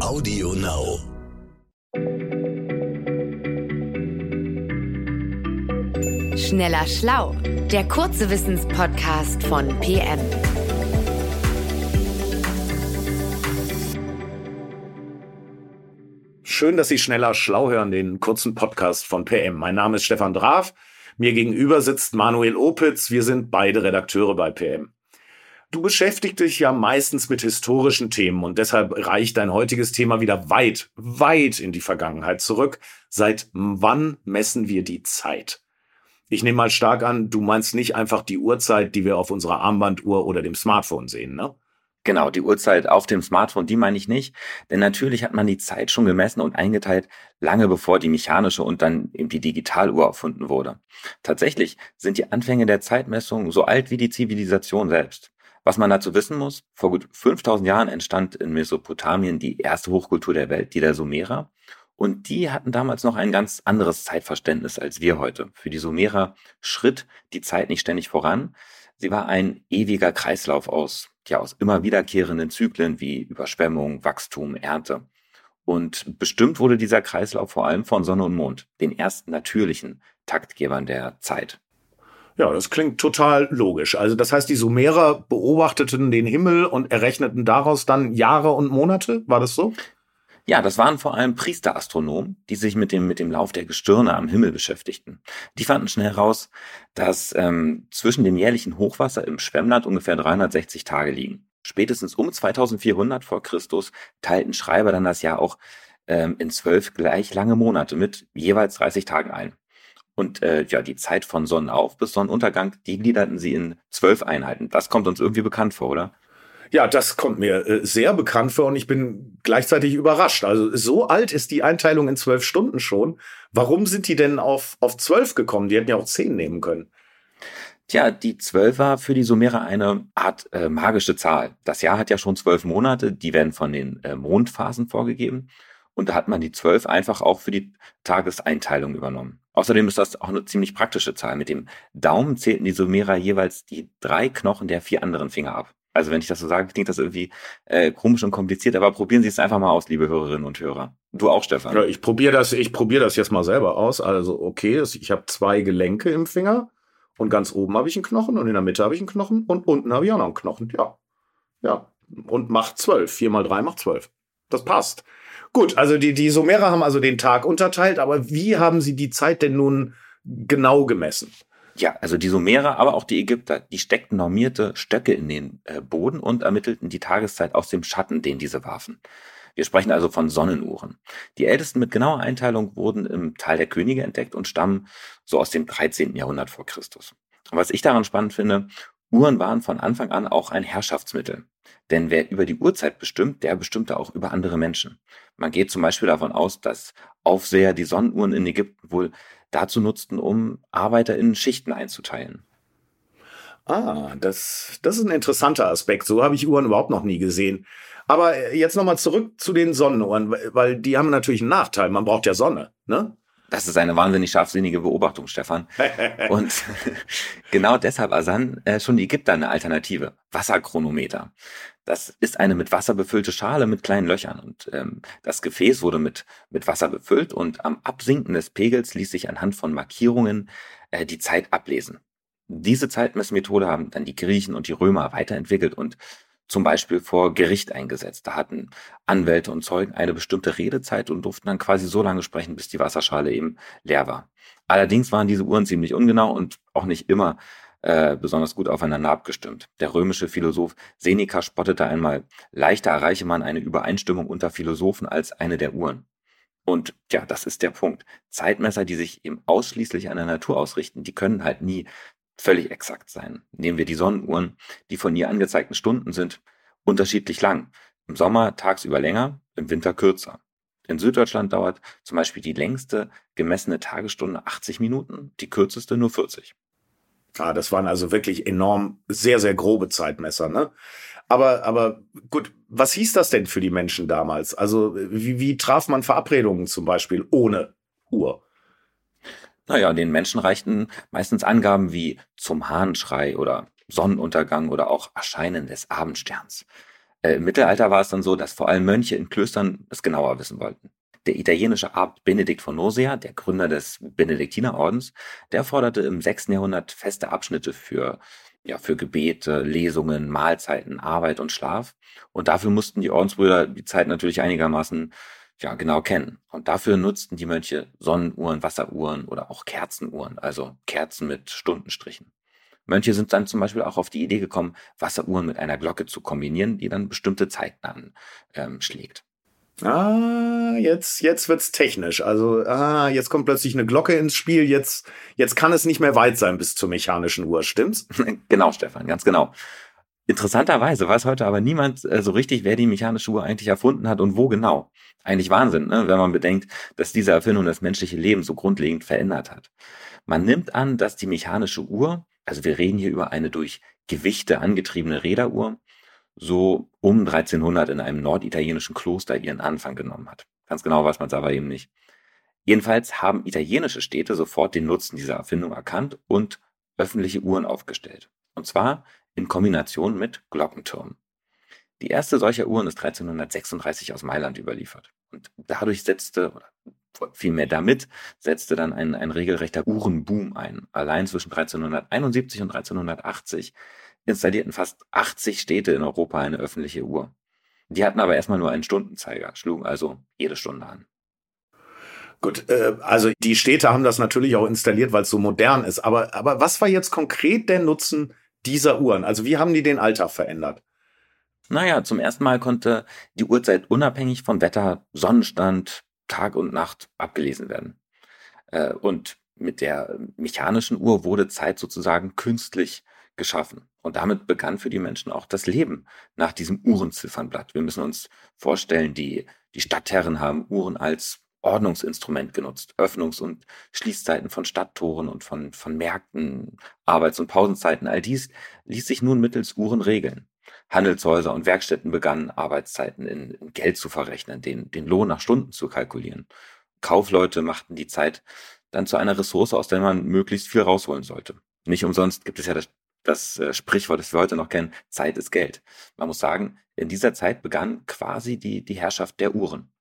Audio Now. Schneller Schlau, der kurze Wissenspodcast von PM. Schön, dass Sie schneller schlau hören, den kurzen Podcast von PM. Mein Name ist Stefan Draf. Mir gegenüber sitzt Manuel Opitz. Wir sind beide Redakteure bei PM. Du beschäftigst dich ja meistens mit historischen Themen und deshalb reicht dein heutiges Thema wieder weit, weit in die Vergangenheit zurück. Seit wann messen wir die Zeit? Ich nehme mal stark an, du meinst nicht einfach die Uhrzeit, die wir auf unserer Armbanduhr oder dem Smartphone sehen, ne? Genau, die Uhrzeit auf dem Smartphone, die meine ich nicht. Denn natürlich hat man die Zeit schon gemessen und eingeteilt, lange bevor die mechanische und dann eben die Digitaluhr erfunden wurde. Tatsächlich sind die Anfänge der Zeitmessung so alt wie die Zivilisation selbst. Was man dazu wissen muss, vor gut 5000 Jahren entstand in Mesopotamien die erste Hochkultur der Welt, die der Sumerer. Und die hatten damals noch ein ganz anderes Zeitverständnis als wir heute. Für die Sumerer schritt die Zeit nicht ständig voran. Sie war ein ewiger Kreislauf aus, ja, aus immer wiederkehrenden Zyklen wie Überschwemmung, Wachstum, Ernte. Und bestimmt wurde dieser Kreislauf vor allem von Sonne und Mond, den ersten natürlichen Taktgebern der Zeit. Ja, das klingt total logisch. Also das heißt, die Sumerer beobachteten den Himmel und errechneten daraus dann Jahre und Monate. War das so? Ja, das waren vor allem Priesterastronomen, die sich mit dem, mit dem Lauf der Gestirne am Himmel beschäftigten. Die fanden schnell heraus, dass ähm, zwischen dem jährlichen Hochwasser im Schwemmland ungefähr 360 Tage liegen. Spätestens um 2400 vor Christus teilten Schreiber dann das Jahr auch ähm, in zwölf gleich lange Monate mit jeweils 30 Tagen ein. Und äh, ja, die Zeit von Sonnenauf bis Sonnenuntergang, die gliederten sie in zwölf Einheiten. Das kommt uns irgendwie bekannt vor, oder? Ja, das kommt mir äh, sehr bekannt vor und ich bin gleichzeitig überrascht. Also so alt ist die Einteilung in zwölf Stunden schon. Warum sind die denn auf, auf zwölf gekommen? Die hätten ja auch zehn nehmen können. Tja, die zwölf war für die Sumerer eine Art äh, magische Zahl. Das Jahr hat ja schon zwölf Monate, die werden von den äh, Mondphasen vorgegeben. Und da hat man die zwölf einfach auch für die Tageseinteilung übernommen. Außerdem ist das auch eine ziemlich praktische Zahl. Mit dem Daumen zählten die Sumerer jeweils die drei Knochen der vier anderen Finger ab. Also wenn ich das so sage, klingt das irgendwie äh, komisch und kompliziert, aber probieren Sie es einfach mal aus, liebe Hörerinnen und Hörer. Du auch, Stefan. Ja, ich probiere das, ich probiere das jetzt mal selber aus. Also okay, ich habe zwei Gelenke im Finger und ganz oben habe ich einen Knochen und in der Mitte habe ich einen Knochen und unten habe ich auch noch einen Knochen. Ja, ja und macht zwölf. Vier mal drei macht zwölf. Das passt. Gut, also die, die Sumerer haben also den Tag unterteilt, aber wie haben sie die Zeit denn nun genau gemessen? Ja, also die Sumerer, aber auch die Ägypter, die steckten normierte Stöcke in den äh, Boden und ermittelten die Tageszeit aus dem Schatten, den diese warfen. Wir sprechen also von Sonnenuhren. Die ältesten mit genauer Einteilung wurden im Tal der Könige entdeckt und stammen so aus dem 13. Jahrhundert vor Christus. Und was ich daran spannend finde, Uhren waren von Anfang an auch ein Herrschaftsmittel. Denn wer über die Uhrzeit bestimmt, der bestimmte auch über andere Menschen. Man geht zum Beispiel davon aus, dass Aufseher die Sonnenuhren in Ägypten wohl dazu nutzten, um Arbeiter in Schichten einzuteilen. Ah, das, das ist ein interessanter Aspekt. So habe ich Uhren überhaupt noch nie gesehen. Aber jetzt nochmal zurück zu den Sonnenuhren, weil die haben natürlich einen Nachteil. Man braucht ja Sonne, ne? Das ist eine wahnsinnig scharfsinnige Beobachtung, Stefan. Und genau deshalb ersann äh, schon die Ägypter eine Alternative. Wasserchronometer. Das ist eine mit Wasser befüllte Schale mit kleinen Löchern. Und ähm, das Gefäß wurde mit, mit Wasser befüllt und am Absinken des Pegels ließ sich anhand von Markierungen äh, die Zeit ablesen. Diese Zeitmessmethode haben dann die Griechen und die Römer weiterentwickelt und zum Beispiel vor Gericht eingesetzt. Da hatten Anwälte und Zeugen eine bestimmte Redezeit und durften dann quasi so lange sprechen, bis die Wasserschale eben leer war. Allerdings waren diese Uhren ziemlich ungenau und auch nicht immer äh, besonders gut aufeinander abgestimmt. Der römische Philosoph Seneca spottete einmal, leichter erreiche man eine Übereinstimmung unter Philosophen als eine der Uhren. Und ja, das ist der Punkt. Zeitmesser, die sich eben ausschließlich an der Natur ausrichten, die können halt nie völlig exakt sein. Nehmen wir die Sonnenuhren, die von ihr angezeigten Stunden sind unterschiedlich lang. Im Sommer tagsüber länger, im Winter kürzer. In Süddeutschland dauert zum Beispiel die längste gemessene Tagesstunde 80 Minuten, die kürzeste nur 40. Ah, das waren also wirklich enorm sehr, sehr grobe Zeitmesser, ne? Aber, aber gut, was hieß das denn für die Menschen damals? Also, wie, wie traf man Verabredungen zum Beispiel ohne Uhr? Naja, den Menschen reichten meistens Angaben wie zum Hahnschrei oder Sonnenuntergang oder auch Erscheinen des Abendsterns. Äh, Im Mittelalter war es dann so, dass vor allem Mönche in Klöstern es genauer wissen wollten. Der italienische Abt Benedikt von Nursia, der Gründer des Benediktinerordens, der forderte im 6. Jahrhundert feste Abschnitte für, ja, für Gebete, Lesungen, Mahlzeiten, Arbeit und Schlaf. Und dafür mussten die Ordensbrüder die Zeit natürlich einigermaßen ja, genau kennen. Und dafür nutzten die Mönche Sonnenuhren, Wasseruhren oder auch Kerzenuhren, also Kerzen mit Stundenstrichen. Mönche sind dann zum Beispiel auch auf die Idee gekommen, Wasseruhren mit einer Glocke zu kombinieren, die dann bestimmte Zeiten anschlägt. Ähm, ah, jetzt, jetzt wird's technisch. Also, ah, jetzt kommt plötzlich eine Glocke ins Spiel. Jetzt, jetzt kann es nicht mehr weit sein bis zur mechanischen Uhr, stimmt's? genau, Stefan, ganz genau. Interessanterweise weiß heute aber niemand äh, so richtig, wer die mechanische Uhr eigentlich erfunden hat und wo genau. Eigentlich Wahnsinn, ne? wenn man bedenkt, dass diese Erfindung das menschliche Leben so grundlegend verändert hat. Man nimmt an, dass die mechanische Uhr, also wir reden hier über eine durch Gewichte angetriebene Räderuhr, so um 1300 in einem norditalienischen Kloster ihren Anfang genommen hat. Ganz genau weiß man es aber eben nicht. Jedenfalls haben italienische Städte sofort den Nutzen dieser Erfindung erkannt und öffentliche Uhren aufgestellt. Und zwar in Kombination mit Glockenturm. Die erste solcher Uhren ist 1336 aus Mailand überliefert. Und dadurch setzte, oder vielmehr damit, setzte dann ein, ein regelrechter Uhrenboom ein. Allein zwischen 1371 und 1380 installierten fast 80 Städte in Europa eine öffentliche Uhr. Die hatten aber erstmal nur einen Stundenzeiger, schlugen also jede Stunde an. Gut, äh, also die Städte haben das natürlich auch installiert, weil es so modern ist. Aber, aber was war jetzt konkret der Nutzen dieser Uhren? Also wie haben die den Alltag verändert? Naja, zum ersten Mal konnte die Uhrzeit unabhängig von Wetter, Sonnenstand, Tag und Nacht abgelesen werden. Äh, und mit der mechanischen Uhr wurde Zeit sozusagen künstlich geschaffen. Und damit begann für die Menschen auch das Leben nach diesem Uhrenziffernblatt. Wir müssen uns vorstellen, die, die Stadtherren haben Uhren als Ordnungsinstrument genutzt. Öffnungs- und Schließzeiten von Stadttoren und von, von Märkten, Arbeits- und Pausenzeiten, all dies ließ sich nun mittels Uhren regeln. Handelshäuser und Werkstätten begannen, Arbeitszeiten in, in Geld zu verrechnen, den, den Lohn nach Stunden zu kalkulieren. Kaufleute machten die Zeit dann zu einer Ressource, aus der man möglichst viel rausholen sollte. Nicht umsonst gibt es ja das, das äh, Sprichwort, das wir heute noch kennen, Zeit ist Geld. Man muss sagen, in dieser Zeit begann quasi die, die Herrschaft der Uhren.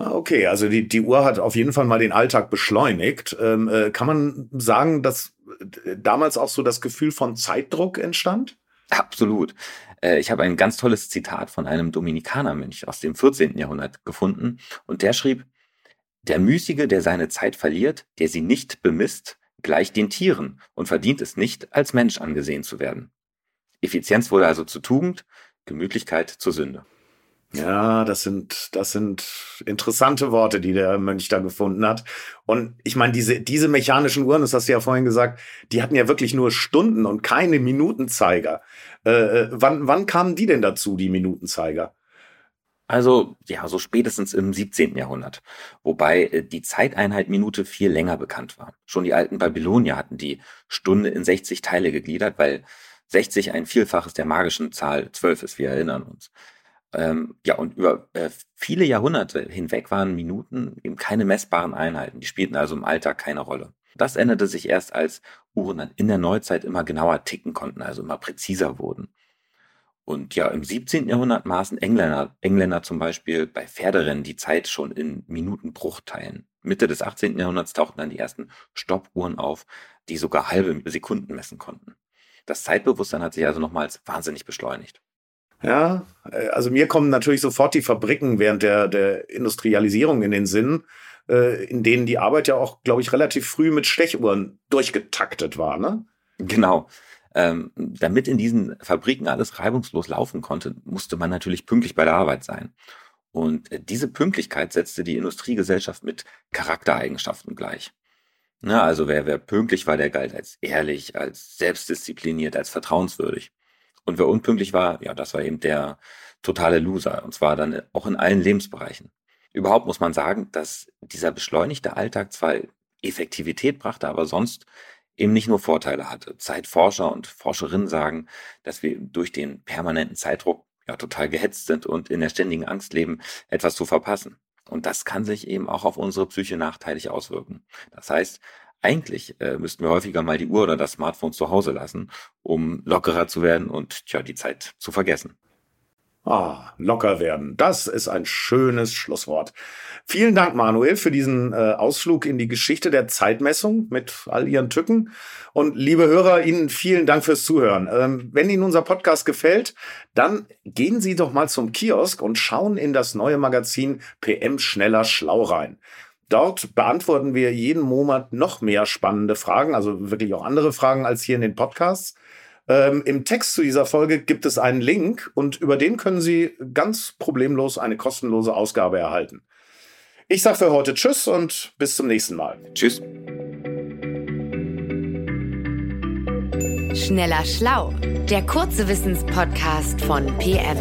Ah, okay, also die, die Uhr hat auf jeden Fall mal den Alltag beschleunigt. Ähm, äh, kann man sagen, dass äh, damals auch so das Gefühl von Zeitdruck entstand? Absolut. Äh, ich habe ein ganz tolles Zitat von einem Dominikanermönch aus dem 14. Jahrhundert gefunden und der schrieb, der Müßige, der seine Zeit verliert, der sie nicht bemisst, gleicht den Tieren und verdient es nicht, als Mensch angesehen zu werden. Effizienz wurde also zur Tugend, Gemütlichkeit zur Sünde. Ja, das sind, das sind interessante Worte, die der Mönch da gefunden hat. Und ich meine, diese, diese mechanischen Uhren, das hast du ja vorhin gesagt, die hatten ja wirklich nur Stunden und keine Minutenzeiger. Äh, äh wann, wann kamen die denn dazu, die Minutenzeiger? Also, ja, so spätestens im 17. Jahrhundert. Wobei äh, die Zeiteinheit Minute viel länger bekannt war. Schon die alten Babylonier hatten die Stunde in 60 Teile gegliedert, weil 60 ein Vielfaches der magischen Zahl 12 ist, wir erinnern uns. Ähm, ja, und über äh, viele Jahrhunderte hinweg waren Minuten eben keine messbaren Einheiten. Die spielten also im Alltag keine Rolle. Das änderte sich erst, als Uhren dann in der Neuzeit immer genauer ticken konnten, also immer präziser wurden. Und ja, im 17. Jahrhundert maßen Engländer, Engländer zum Beispiel bei Pferderennen die Zeit schon in Minutenbruchteilen. Mitte des 18. Jahrhunderts tauchten dann die ersten Stoppuhren auf, die sogar halbe Sekunden messen konnten. Das Zeitbewusstsein hat sich also nochmals wahnsinnig beschleunigt. Ja, äh, also mir kommen natürlich sofort die Fabriken während der, der Industrialisierung in den Sinn, äh, in denen die Arbeit ja auch, glaube ich, relativ früh mit Stechuhren durchgetaktet war, ne? Genau. Ähm, damit in diesen Fabriken alles reibungslos laufen konnte, musste man natürlich pünktlich bei der Arbeit sein. Und äh, diese Pünktlichkeit setzte die Industriegesellschaft mit Charaktereigenschaften gleich. Na, also wer, wer pünktlich war, der galt als ehrlich, als selbstdiszipliniert, als vertrauenswürdig. Und wer unpünktlich war, ja, das war eben der totale Loser. Und zwar dann auch in allen Lebensbereichen. Überhaupt muss man sagen, dass dieser beschleunigte Alltag zwar Effektivität brachte, aber sonst eben nicht nur Vorteile hatte. Zeitforscher und Forscherinnen sagen, dass wir durch den permanenten Zeitdruck ja total gehetzt sind und in der ständigen Angst leben, etwas zu verpassen. Und das kann sich eben auch auf unsere Psyche nachteilig auswirken. Das heißt, eigentlich äh, müssten wir häufiger mal die Uhr oder das Smartphone zu Hause lassen, um lockerer zu werden und tja, die Zeit zu vergessen. Ah, locker werden. Das ist ein schönes Schlusswort. Vielen Dank, Manuel, für diesen äh, Ausflug in die Geschichte der Zeitmessung mit all ihren Tücken. Und liebe Hörer, Ihnen vielen Dank fürs Zuhören. Ähm, wenn Ihnen unser Podcast gefällt, dann gehen Sie doch mal zum Kiosk und schauen in das neue Magazin PM Schneller Schlau rein. Dort beantworten wir jeden Monat noch mehr spannende Fragen, also wirklich auch andere Fragen als hier in den Podcasts. Ähm, Im Text zu dieser Folge gibt es einen Link und über den können Sie ganz problemlos eine kostenlose Ausgabe erhalten. Ich sage für heute Tschüss und bis zum nächsten Mal. Tschüss. Schneller Schlau, der kurze Wissenspodcast von PM.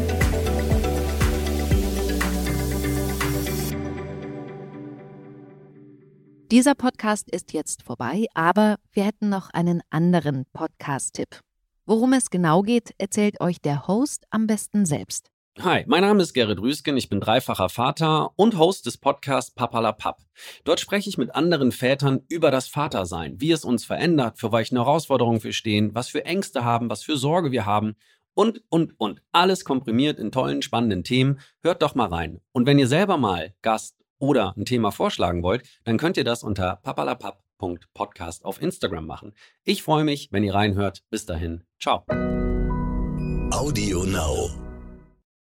Dieser Podcast ist jetzt vorbei, aber wir hätten noch einen anderen Podcast-Tipp. Worum es genau geht, erzählt euch der Host am besten selbst. Hi, mein Name ist Gerrit Rüsken, ich bin dreifacher Vater und Host des Podcasts Papalapap. Dort spreche ich mit anderen Vätern über das Vatersein, wie es uns verändert, für welche Herausforderungen wir stehen, was für Ängste haben, was für Sorge wir haben und, und, und. Alles komprimiert in tollen, spannenden Themen. Hört doch mal rein. Und wenn ihr selber mal Gast oder ein Thema vorschlagen wollt, dann könnt ihr das unter papalapap Podcast auf Instagram machen. Ich freue mich, wenn ihr reinhört. Bis dahin, ciao. Audio Now.